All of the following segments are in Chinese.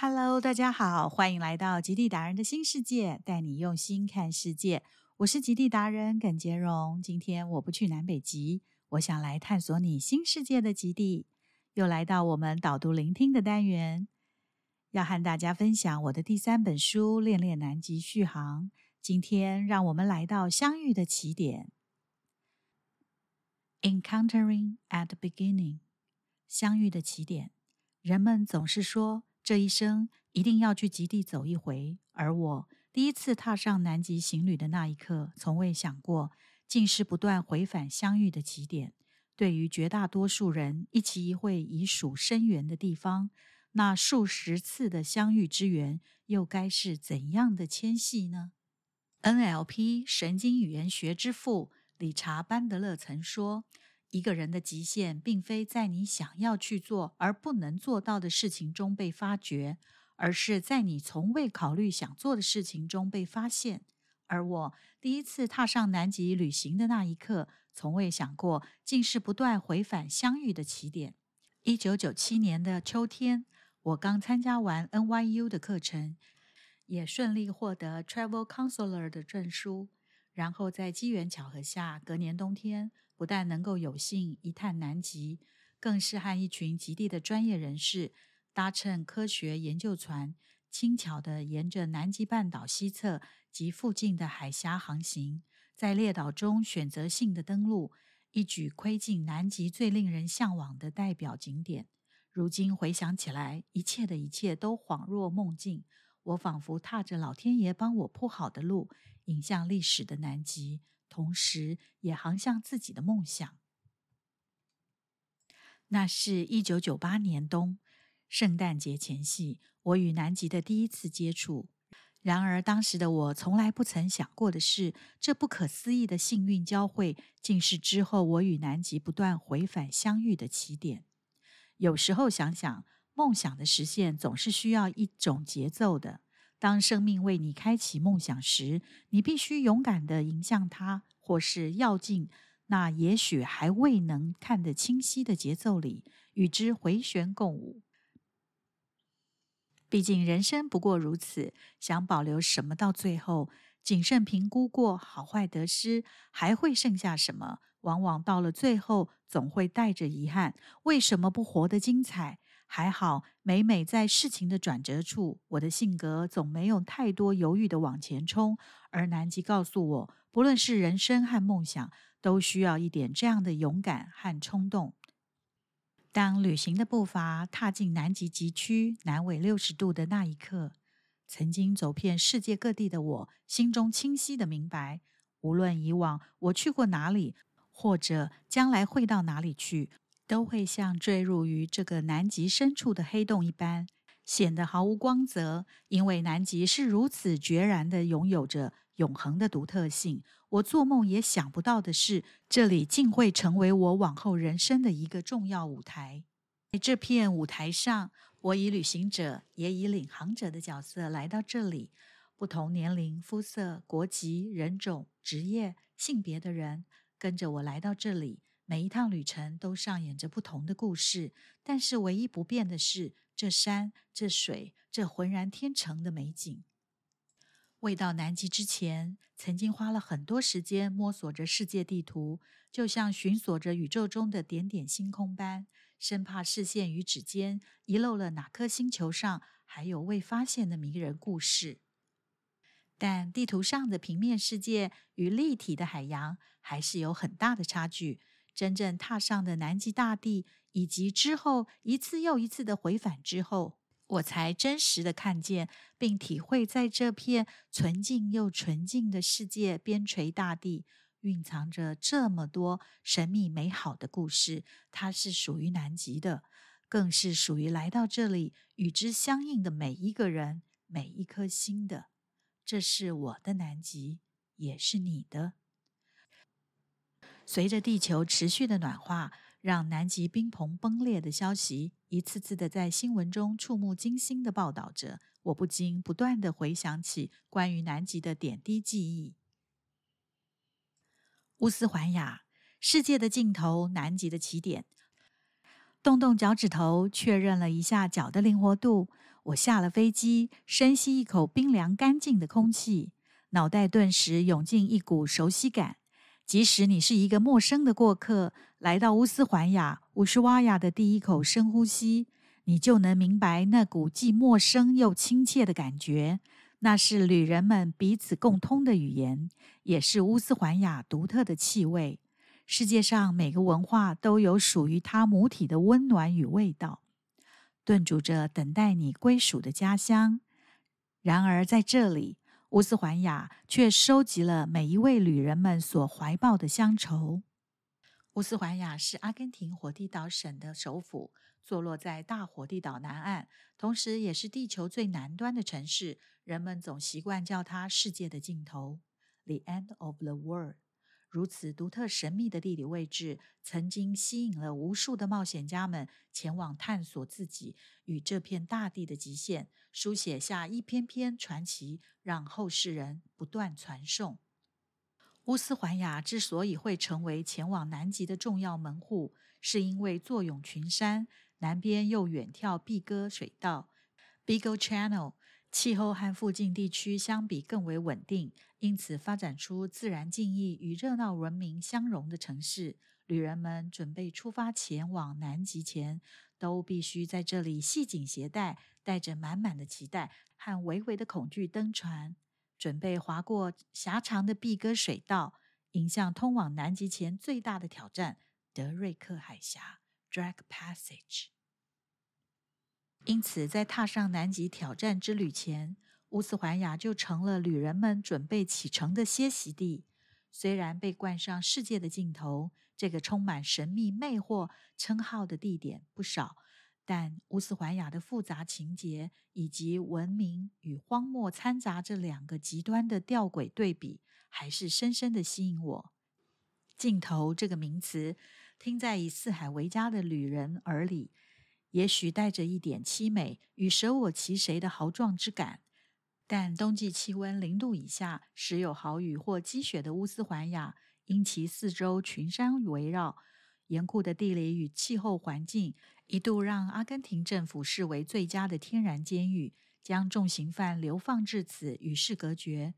Hello，大家好，欢迎来到极地达人的新世界，带你用心看世界。我是极地达人耿杰荣。今天我不去南北极，我想来探索你新世界的极地。又来到我们导读聆听的单元，要和大家分享我的第三本书《恋恋南极续航》。今天让我们来到相遇的起点，Encountering at the beginning，相遇的起点。人们总是说。这一生一定要去极地走一回，而我第一次踏上南极行旅的那一刻，从未想过，竟是不断回返相遇的起点。对于绝大多数人，一期一会已属深远的地方，那数十次的相遇之缘，又该是怎样的牵系呢？NLP 神经语言学之父理查·班德勒曾说。一个人的极限，并非在你想要去做而不能做到的事情中被发掘，而是在你从未考虑想做的事情中被发现。而我第一次踏上南极旅行的那一刻，从未想过，竟是不断回返相遇的起点。一九九七年的秋天，我刚参加完 NYU 的课程，也顺利获得 Travel Counselor 的证书。然后在机缘巧合下，隔年冬天。不但能够有幸一探南极，更是和一群极地的专业人士搭乘科学研究船，轻巧地沿着南极半岛西侧及附近的海峡航行，在列岛中选择性的登陆，一举窥尽南极最令人向往的代表景点。如今回想起来，一切的一切都恍若梦境，我仿佛踏着老天爷帮我铺好的路，引向历史的南极。同时，也航向自己的梦想。那是一九九八年冬，圣诞节前夕，我与南极的第一次接触。然而，当时的我从来不曾想过的是，这不可思议的幸运交汇，竟是之后我与南极不断回返相遇的起点。有时候想想，梦想的实现总是需要一种节奏的。当生命为你开启梦想时，你必须勇敢的迎向它，或是要进那也许还未能看得清晰的节奏里，与之回旋共舞。毕竟人生不过如此，想保留什么到最后，谨慎评估过好坏得失，还会剩下什么？往往到了最后，总会带着遗憾。为什么不活得精彩？还好，每每在事情的转折处，我的性格总没有太多犹豫的往前冲。而南极告诉我，不论是人生和梦想，都需要一点这样的勇敢和冲动。当旅行的步伐踏进南极极区南纬六十度的那一刻，曾经走遍世界各地的我，心中清晰的明白，无论以往我去过哪里，或者将来会到哪里去。都会像坠入于这个南极深处的黑洞一般，显得毫无光泽。因为南极是如此决然的拥有着永恒的独特性，我做梦也想不到的是，这里竟会成为我往后人生的一个重要舞台。在这片舞台上，我以旅行者，也以领航者的角色来到这里。不同年龄、肤色、国籍、人种、职业、性别的人，跟着我来到这里。每一趟旅程都上演着不同的故事，但是唯一不变的是这山、这水、这浑然天成的美景。未到南极之前，曾经花了很多时间摸索着世界地图，就像寻索着宇宙中的点点星空般，生怕视线与指尖遗漏了哪颗星球上还有未发现的迷人故事。但地图上的平面世界与立体的海洋还是有很大的差距。真正踏上的南极大地，以及之后一次又一次的回返之后，我才真实的看见并体会，在这片纯净又纯净的世界边陲大地，蕴藏着这么多神秘美好的故事。它是属于南极的，更是属于来到这里与之相应的每一个人、每一颗心的。这是我的南极，也是你的。随着地球持续的暖化，让南极冰棚崩裂的消息一次次的在新闻中触目惊心的报道着，我不禁不断的回想起关于南极的点滴记忆。乌斯环亚，世界的尽头，南极的起点。动动脚趾头，确认了一下脚的灵活度。我下了飞机，深吸一口冰凉干净的空气，脑袋顿时涌进一股熟悉感。即使你是一个陌生的过客，来到乌斯环亚乌什瓦亚的第一口深呼吸，你就能明白那股既陌生又亲切的感觉。那是旅人们彼此共通的语言，也是乌斯环亚独特的气味。世界上每个文化都有属于它母体的温暖与味道，炖煮着等待你归属的家乡。然而，在这里，乌斯环亚却收集了每一位旅人们所怀抱的乡愁。乌斯环亚是阿根廷火地岛省的首府，坐落在大火地岛南岸，同时也是地球最南端的城市。人们总习惯叫它“世界的尽头 ”（The End of the World）。如此独特神秘的地理位置，曾经吸引了无数的冒险家们前往探索自己与这片大地的极限，书写下一篇篇传奇，让后世人不断传颂。乌斯环亚之所以会成为前往南极的重要门户，是因为坐拥群山，南边又远眺碧戈水道 （Beagle Channel）。气候和附近地区相比更为稳定，因此发展出自然静谧与热闹文明相融的城市。旅人们准备出发前往南极前，都必须在这里系紧鞋带，带着满满的期待和微微的恐惧登船，准备划过狭长的碧戈水道，迎向通往南极前最大的挑战——德瑞克海峡 （Drake Passage）。因此，在踏上南极挑战之旅前，乌斯怀亚就成了旅人们准备启程的歇息地。虽然被冠上“世界的尽头”这个充满神秘魅惑称号的地点不少，但乌斯怀亚的复杂情节以及文明与荒漠掺杂这两个极端的吊诡对比，还是深深的吸引我。尽头这个名词，听在以四海为家的旅人耳里。也许带着一点凄美与舍我其谁的豪壮之感，但冬季气温零度以下，时有豪雨或积雪的乌斯环亚，因其四周群山围绕，严酷的地理与气候环境，一度让阿根廷政府视为最佳的天然监狱，将重刑犯流放至此与世隔绝。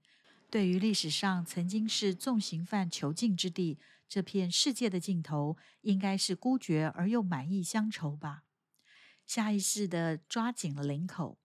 对于历史上曾经是重刑犯囚禁之地，这片世界的尽头，应该是孤绝而又满意乡愁吧。下意识地抓紧了领口，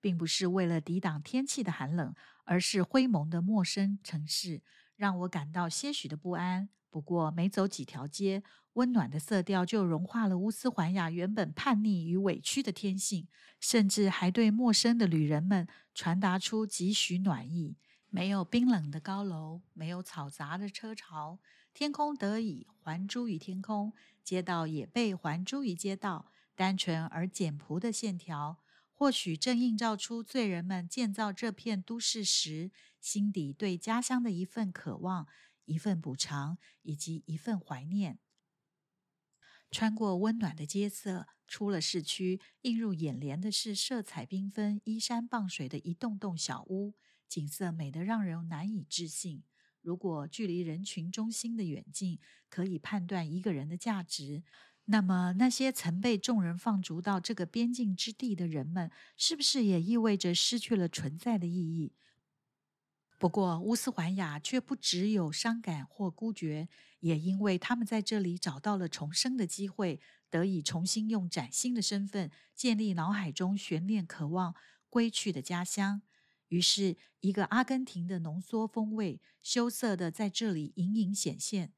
并不是为了抵挡天气的寒冷，而是灰蒙的陌生城市让我感到些许的不安。不过，没走几条街，温暖的色调就融化了乌斯环亚原本叛逆与委屈的天性，甚至还对陌生的旅人们传达出几许暖意。没有冰冷的高楼，没有嘈杂的车潮，天空得以还珠于天空，街道也被还珠于街道。单纯而简朴的线条，或许正映照出罪人们建造这片都市时心底对家乡的一份渴望、一份补偿以及一份怀念。穿过温暖的街色，出了市区，映入眼帘的是色彩缤纷、依山傍水的一栋栋小屋，景色美得让人难以置信。如果距离人群中心的远近可以判断一个人的价值。那么，那些曾被众人放逐到这个边境之地的人们，是不是也意味着失去了存在的意义？不过，乌斯怀亚却不只有伤感或孤绝，也因为他们在这里找到了重生的机会，得以重新用崭新的身份建立脑海中悬念、渴望归去的家乡。于是，一个阿根廷的浓缩风味，羞涩的在这里隐隐显现。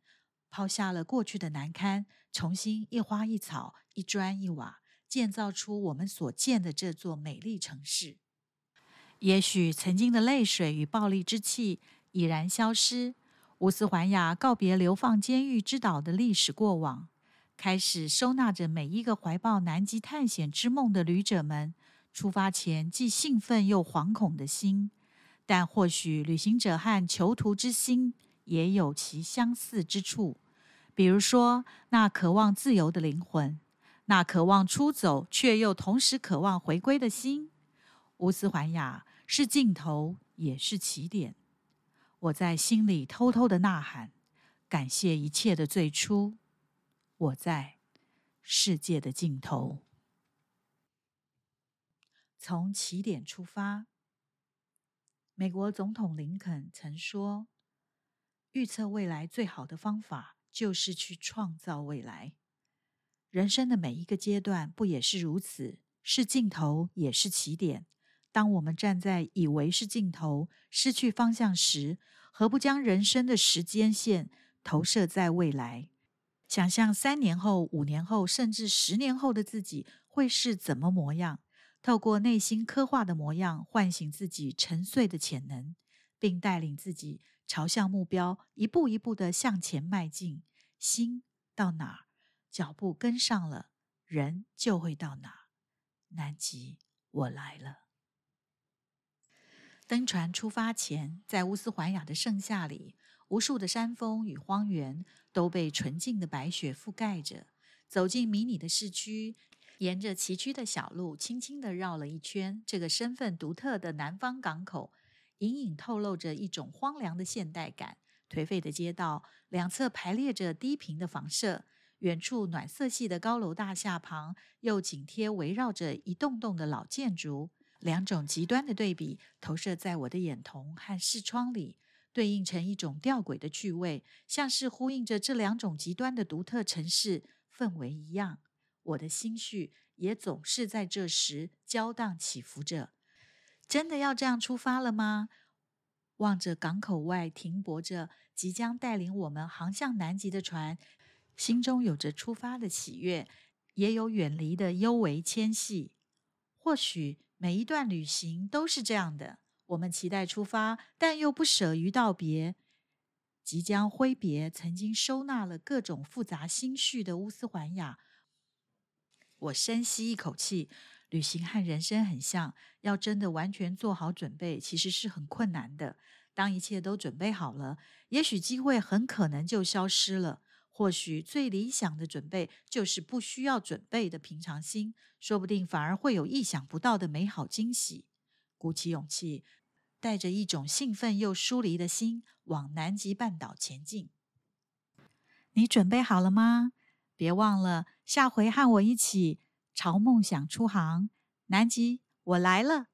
抛下了过去的难堪，重新一花一草、一砖一瓦，建造出我们所见的这座美丽城市。也许曾经的泪水与暴力之气已然消失。乌斯环亚告别流放监狱之岛的历史过往，开始收纳着每一个怀抱南极探险之梦的旅者们出发前既兴奋又惶恐的心。但或许旅行者和囚徒之心。也有其相似之处，比如说那渴望自由的灵魂，那渴望出走却又同时渴望回归的心。乌斯环亚是尽头，也是起点。我在心里偷偷的呐喊，感谢一切的最初。我在世界的尽头。从起点出发，美国总统林肯曾说：“预测未来最好的方法就是去创造未来。”人生的每一个阶段不也是如此？是尽头，也是起点。当我们站在以为是尽头、失去方向时，何不将人生的时间线投射在未来？想象三年后、五年后，甚至十年后的自己会是怎么模样？透过内心刻画的模样，唤醒自己沉睡的潜能，并带领自己朝向目标，一步一步的向前迈进。心到哪，脚步跟上了，人就会到哪。南极，我来了。登船出发前，在乌斯怀亚的盛夏里。无数的山峰与荒原都被纯净的白雪覆盖着。走进迷你的市区，沿着崎岖的小路，轻轻地绕了一圈。这个身份独特的南方港口，隐隐透露着一种荒凉的现代感。颓废的街道两侧排列着低频的房舍，远处暖色系的高楼大厦旁，又紧贴围绕着一栋栋的老建筑。两种极端的对比，投射在我的眼瞳和视窗里。对应成一种吊诡的趣味，像是呼应着这两种极端的独特城市氛围一样。我的心绪也总是在这时交荡起伏着。真的要这样出发了吗？望着港口外停泊着即将带领我们航向南极的船，心中有着出发的喜悦，也有远离的幽微牵系。或许每一段旅行都是这样的。我们期待出发，但又不舍于道别。即将挥别曾经收纳了各种复杂心绪的乌斯环亚，我深吸一口气。旅行和人生很像，要真的完全做好准备，其实是很困难的。当一切都准备好了，也许机会很可能就消失了。或许最理想的准备就是不需要准备的平常心，说不定反而会有意想不到的美好惊喜。鼓起勇气，带着一种兴奋又疏离的心往南极半岛前进。你准备好了吗？别忘了下回和我一起朝梦想出航。南极，我来了。